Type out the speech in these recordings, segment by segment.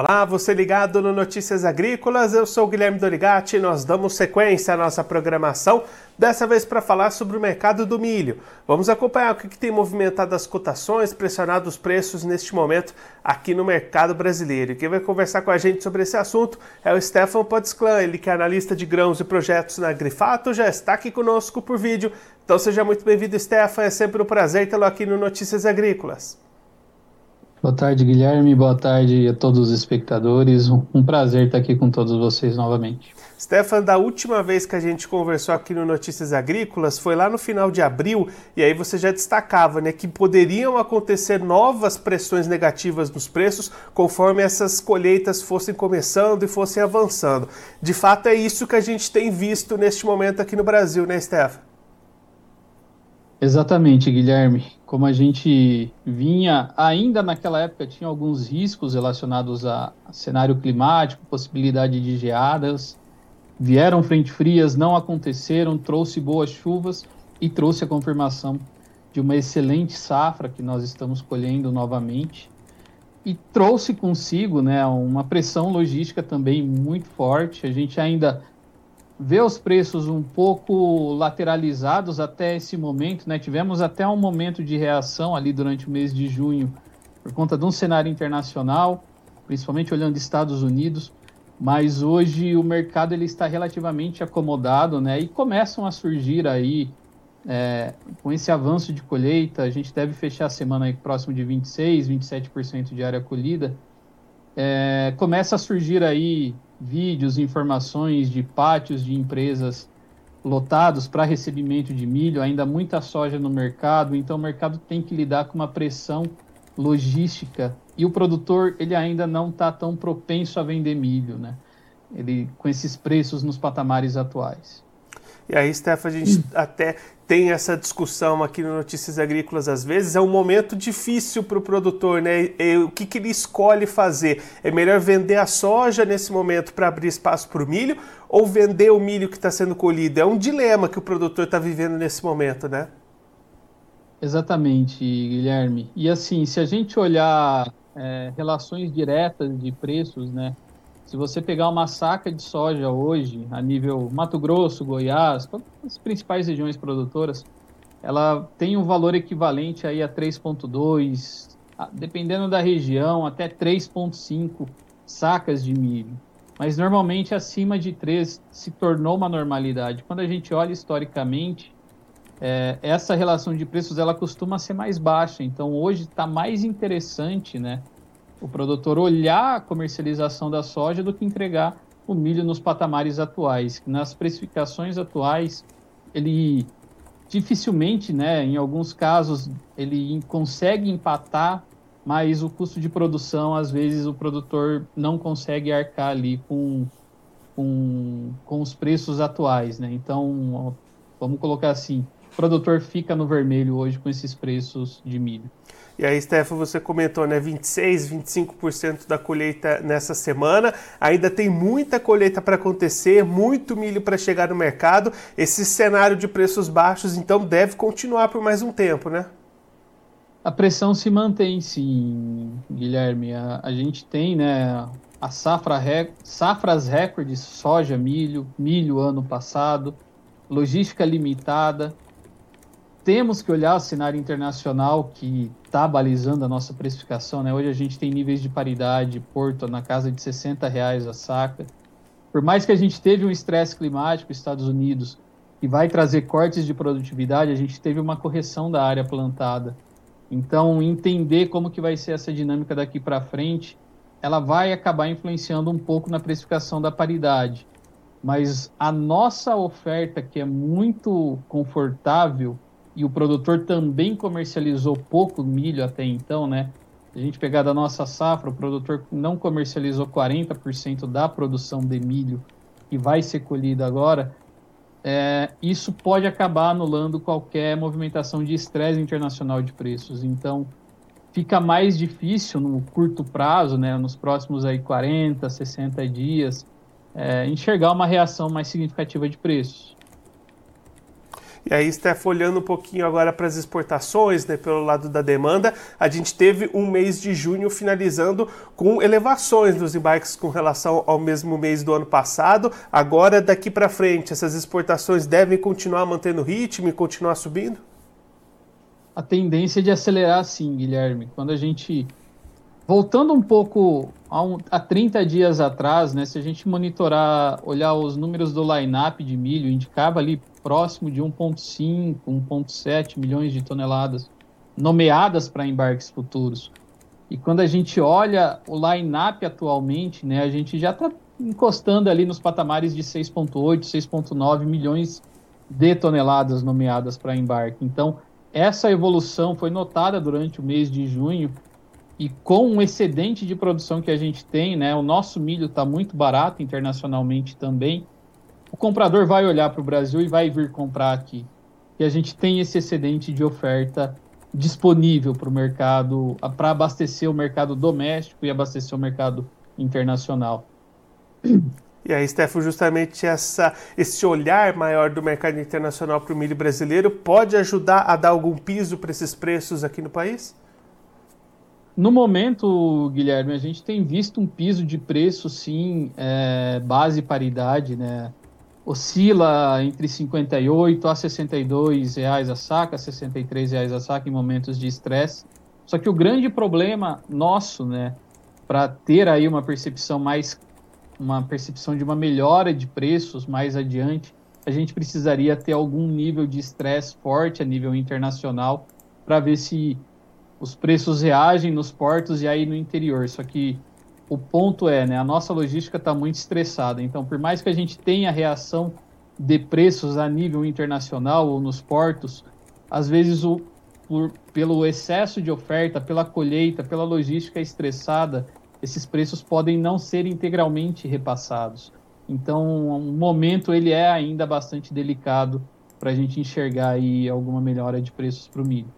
Olá, você ligado no Notícias Agrícolas, eu sou Guilherme Dorigati e nós damos sequência à nossa programação, dessa vez para falar sobre o mercado do milho. Vamos acompanhar o que, que tem movimentado as cotações, pressionado os preços neste momento aqui no mercado brasileiro. E quem vai conversar com a gente sobre esse assunto é o Stefan Potsclan, ele que é analista de grãos e projetos na Grifato, já está aqui conosco por vídeo. Então seja muito bem-vindo, Stefan, é sempre um prazer tê-lo aqui no Notícias Agrícolas. Boa tarde, Guilherme. Boa tarde a todos os espectadores. Um prazer estar aqui com todos vocês novamente. Stefan, da última vez que a gente conversou aqui no Notícias Agrícolas foi lá no final de abril e aí você já destacava né, que poderiam acontecer novas pressões negativas nos preços conforme essas colheitas fossem começando e fossem avançando. De fato, é isso que a gente tem visto neste momento aqui no Brasil, né, Stefan? Exatamente, Guilherme. Como a gente vinha, ainda naquela época tinha alguns riscos relacionados a cenário climático, possibilidade de geadas. Vieram frente frias, não aconteceram, trouxe boas chuvas e trouxe a confirmação de uma excelente safra que nós estamos colhendo novamente. E trouxe consigo né, uma pressão logística também muito forte. A gente ainda vê os preços um pouco lateralizados até esse momento, né? Tivemos até um momento de reação ali durante o mês de junho por conta de um cenário internacional, principalmente olhando Estados Unidos, mas hoje o mercado ele está relativamente acomodado, né? E começam a surgir aí é, com esse avanço de colheita, a gente deve fechar a semana aí próximo de 26, 27% de área colhida. É, começa a surgir aí vídeos, informações de pátios de empresas lotados para recebimento de milho, ainda muita soja no mercado, então o mercado tem que lidar com uma pressão logística e o produtor ele ainda não está tão propenso a vender milho, né? Ele com esses preços nos patamares atuais. E aí, Stefan, a gente até tem essa discussão aqui no Notícias Agrícolas às vezes, é um momento difícil para o produtor, né? E, o que, que ele escolhe fazer? É melhor vender a soja nesse momento para abrir espaço para o milho ou vender o milho que está sendo colhido? É um dilema que o produtor está vivendo nesse momento, né? Exatamente, Guilherme. E assim, se a gente olhar é, relações diretas de preços, né? Se você pegar uma saca de soja hoje, a nível Mato Grosso, Goiás, as principais regiões produtoras, ela tem um valor equivalente aí a 3,2, dependendo da região, até 3,5 sacas de milho. Mas normalmente acima de 3 se tornou uma normalidade. Quando a gente olha historicamente, é, essa relação de preços ela costuma ser mais baixa. Então hoje está mais interessante, né? O produtor olhar a comercialização da soja do que entregar o milho nos patamares atuais. Nas precificações atuais, ele dificilmente, né, em alguns casos, ele consegue empatar, mas o custo de produção, às vezes, o produtor não consegue arcar ali com, com, com os preços atuais. Né? Então, vamos colocar assim, produtor fica no vermelho hoje com esses preços de milho. E aí, Stefan, você comentou, né? 26, 25% da colheita nessa semana. Ainda tem muita colheita para acontecer, muito milho para chegar no mercado. Esse cenário de preços baixos, então, deve continuar por mais um tempo, né? A pressão se mantém, sim, Guilherme. A, a gente tem, né? A safra rec... safras recordes, soja, milho, milho ano passado, logística limitada temos que olhar o cenário internacional que está balizando a nossa precificação. Né? Hoje a gente tem níveis de paridade, Porto na casa de 60 reais a saca. Por mais que a gente teve um estresse climático, Estados Unidos, que vai trazer cortes de produtividade, a gente teve uma correção da área plantada. Então, entender como que vai ser essa dinâmica daqui para frente, ela vai acabar influenciando um pouco na precificação da paridade. Mas a nossa oferta, que é muito confortável, e o produtor também comercializou pouco milho até então, né? A gente pegar da nossa safra, o produtor não comercializou 40% da produção de milho que vai ser colhida agora. É, isso pode acabar anulando qualquer movimentação de estresse internacional de preços. Então, fica mais difícil no curto prazo, né, nos próximos aí 40, 60 dias, é, enxergar uma reação mais significativa de preços. E aí, Steph, olhando um pouquinho agora para as exportações, né, pelo lado da demanda, a gente teve um mês de junho finalizando com elevações dos embarques com relação ao mesmo mês do ano passado. Agora, daqui para frente, essas exportações devem continuar mantendo ritmo e continuar subindo? A tendência é de acelerar sim, Guilherme. Quando a gente Voltando um pouco a, um, a 30 dias atrás, né, se a gente monitorar, olhar os números do line-up de milho, indicava ali próximo de 1,5, 1,7 milhões de toneladas nomeadas para embarques futuros. E quando a gente olha o line-up atualmente, né, a gente já está encostando ali nos patamares de 6,8, 6,9 milhões de toneladas nomeadas para embarque. Então, essa evolução foi notada durante o mês de junho e com o excedente de produção que a gente tem, né, o nosso milho está muito barato internacionalmente também. O comprador vai olhar para o Brasil e vai vir comprar aqui. E a gente tem esse excedente de oferta disponível para o mercado, para abastecer o mercado doméstico e abastecer o mercado internacional. E aí, Stefano, justamente essa, esse olhar maior do mercado internacional para o milho brasileiro pode ajudar a dar algum piso para esses preços aqui no país? No momento, Guilherme, a gente tem visto um piso de preço, sim, é, base paridade, né? Oscila entre 58 a 62 reais a saca, 63 reais a saca em momentos de estresse. Só que o grande problema nosso, né, para ter aí uma percepção mais, uma percepção de uma melhora de preços mais adiante, a gente precisaria ter algum nível de estresse forte a nível internacional para ver se os preços reagem nos portos e aí no interior. Só que o ponto é, né, a nossa logística está muito estressada. Então, por mais que a gente tenha reação de preços a nível internacional ou nos portos, às vezes o, por, pelo excesso de oferta, pela colheita, pela logística estressada, esses preços podem não ser integralmente repassados. Então, o momento ele é ainda bastante delicado para a gente enxergar aí alguma melhora de preços para o milho.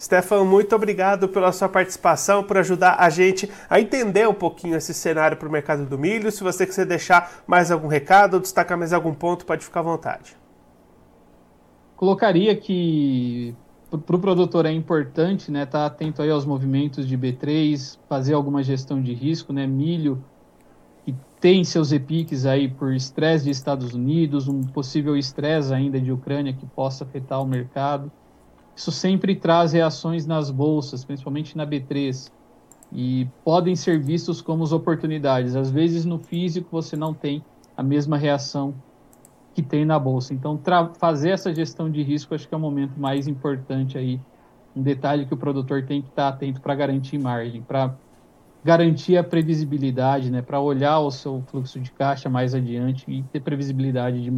Stefan, muito obrigado pela sua participação, por ajudar a gente a entender um pouquinho esse cenário para o mercado do milho. Se você quiser deixar mais algum recado ou destacar mais algum ponto, pode ficar à vontade. Colocaria que para o produtor é importante né, estar tá atento aí aos movimentos de B3, fazer alguma gestão de risco, né? Milho que tem seus repiques aí por estresse de Estados Unidos, um possível estresse ainda de Ucrânia que possa afetar o mercado. Isso sempre traz reações nas bolsas, principalmente na B3, e podem ser vistos como oportunidades. Às vezes no físico você não tem a mesma reação que tem na bolsa. Então, fazer essa gestão de risco acho que é o momento mais importante aí. Um detalhe que o produtor tem que estar atento para garantir margem, para garantir a previsibilidade, né, para olhar o seu fluxo de caixa mais adiante e ter previsibilidade de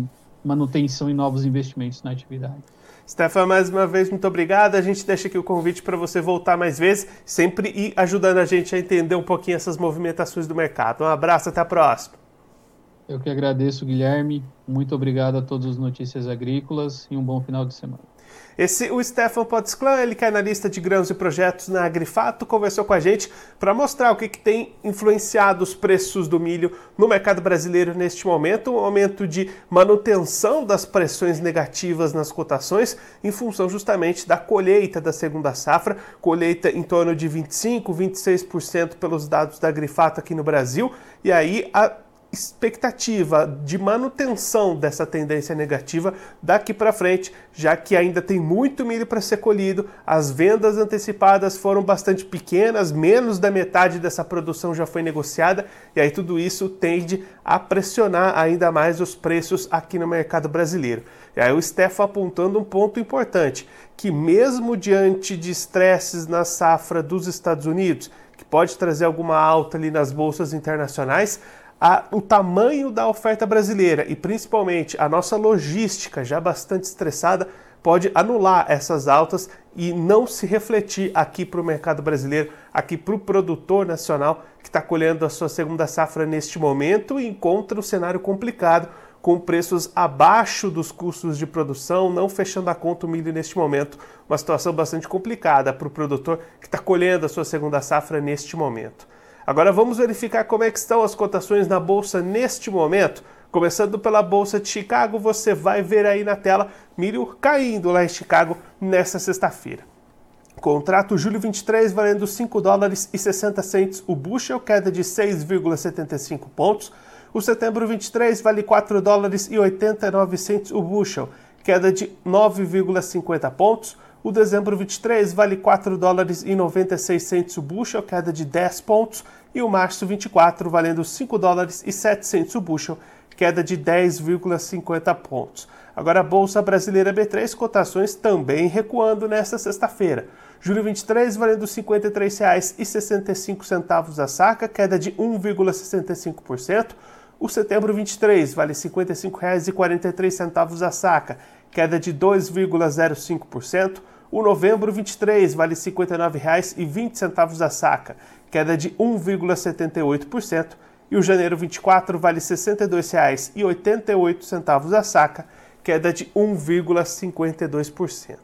manutenção e novos investimentos na atividade. Stefan, mais uma vez, muito obrigado. A gente deixa aqui o convite para você voltar mais vezes, sempre ir ajudando a gente a entender um pouquinho essas movimentações do mercado. Um abraço, até a próxima. Eu que agradeço, Guilherme. Muito obrigado a todos os Notícias Agrícolas e um bom final de semana. Esse, o Stefan Potsclan, ele que é analista de grãos e projetos na Agrifato, conversou com a gente para mostrar o que, que tem influenciado os preços do milho no mercado brasileiro neste momento, um aumento de manutenção das pressões negativas nas cotações em função justamente da colheita da segunda safra, colheita em torno de 25, 26% pelos dados da Agrifato aqui no Brasil, e aí a expectativa de manutenção dessa tendência negativa daqui para frente, já que ainda tem muito milho para ser colhido, as vendas antecipadas foram bastante pequenas, menos da metade dessa produção já foi negociada, e aí tudo isso tende a pressionar ainda mais os preços aqui no mercado brasileiro. E aí o Stefan apontando um ponto importante, que mesmo diante de estresses na safra dos Estados Unidos, que pode trazer alguma alta ali nas bolsas internacionais, a, o tamanho da oferta brasileira e principalmente a nossa logística já bastante estressada pode anular essas altas e não se refletir aqui para o mercado brasileiro, aqui para o produtor nacional que está colhendo a sua segunda safra neste momento e encontra um cenário complicado com preços abaixo dos custos de produção, não fechando a conta o milho neste momento. Uma situação bastante complicada para o produtor que está colhendo a sua segunda safra neste momento. Agora vamos verificar como é que estão as cotações na bolsa neste momento. Começando pela Bolsa de Chicago, você vai ver aí na tela milho caindo lá em Chicago nessa sexta-feira. Contrato julho 23 valendo 5 dólares e 60 centes o bushel, queda de 6,75 pontos. O setembro 23 vale 4 dólares e 89 centes o bushel, queda de 9,50 pontos. O dezembro 23 vale 4 dólares e 96 centes o bushel, queda de 10 pontos. E o março 24 valendo 5 dólares e 7 centes o bushel, queda de 10,50 pontos. Agora a Bolsa Brasileira B3, cotações também recuando nesta sexta-feira. Julho 23 valendo R$ 53,65 a saca, queda de 1,65%. O setembro 23 vale R$ 55,43 a saca, queda de 2,05%. O novembro 23 vale R$ 59,20 a saca, queda de 1,78%. E o janeiro 24 vale R$ 62,88 a saca, queda de 1,52%.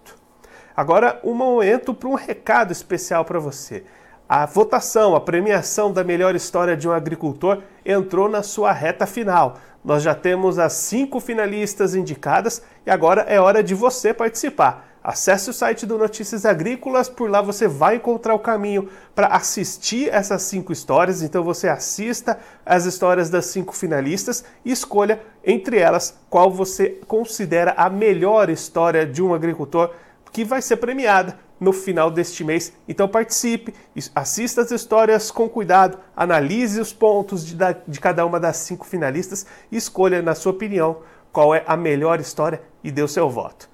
Agora, um momento para um recado especial para você. A votação, a premiação da melhor história de um agricultor entrou na sua reta final. Nós já temos as cinco finalistas indicadas e agora é hora de você participar. Acesse o site do Notícias Agrícolas, por lá você vai encontrar o caminho para assistir essas cinco histórias. Então você assista as histórias das cinco finalistas e escolha entre elas qual você considera a melhor história de um agricultor que vai ser premiada no final deste mês. Então participe, assista as histórias com cuidado, analise os pontos de, de cada uma das cinco finalistas e escolha, na sua opinião, qual é a melhor história e dê o seu voto.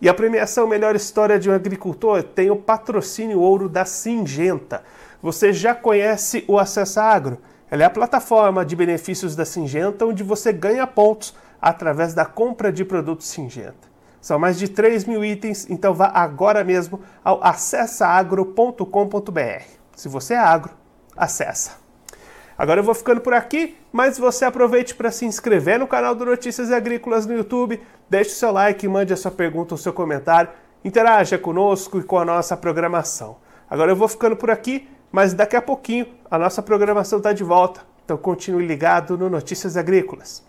E a premiação Melhor História de um Agricultor tem o patrocínio ouro da Singenta. Você já conhece o Acessa Agro? Ela é a plataforma de benefícios da Singenta onde você ganha pontos através da compra de produtos Singenta. São mais de 3 mil itens, então vá agora mesmo ao acessaagro.com.br. Se você é agro, acessa. Agora eu vou ficando por aqui, mas você aproveite para se inscrever no canal do Notícias Agrícolas no YouTube, deixe o seu like, mande a sua pergunta ou seu comentário, interaja conosco e com a nossa programação. Agora eu vou ficando por aqui, mas daqui a pouquinho a nossa programação está de volta, então continue ligado no Notícias Agrícolas.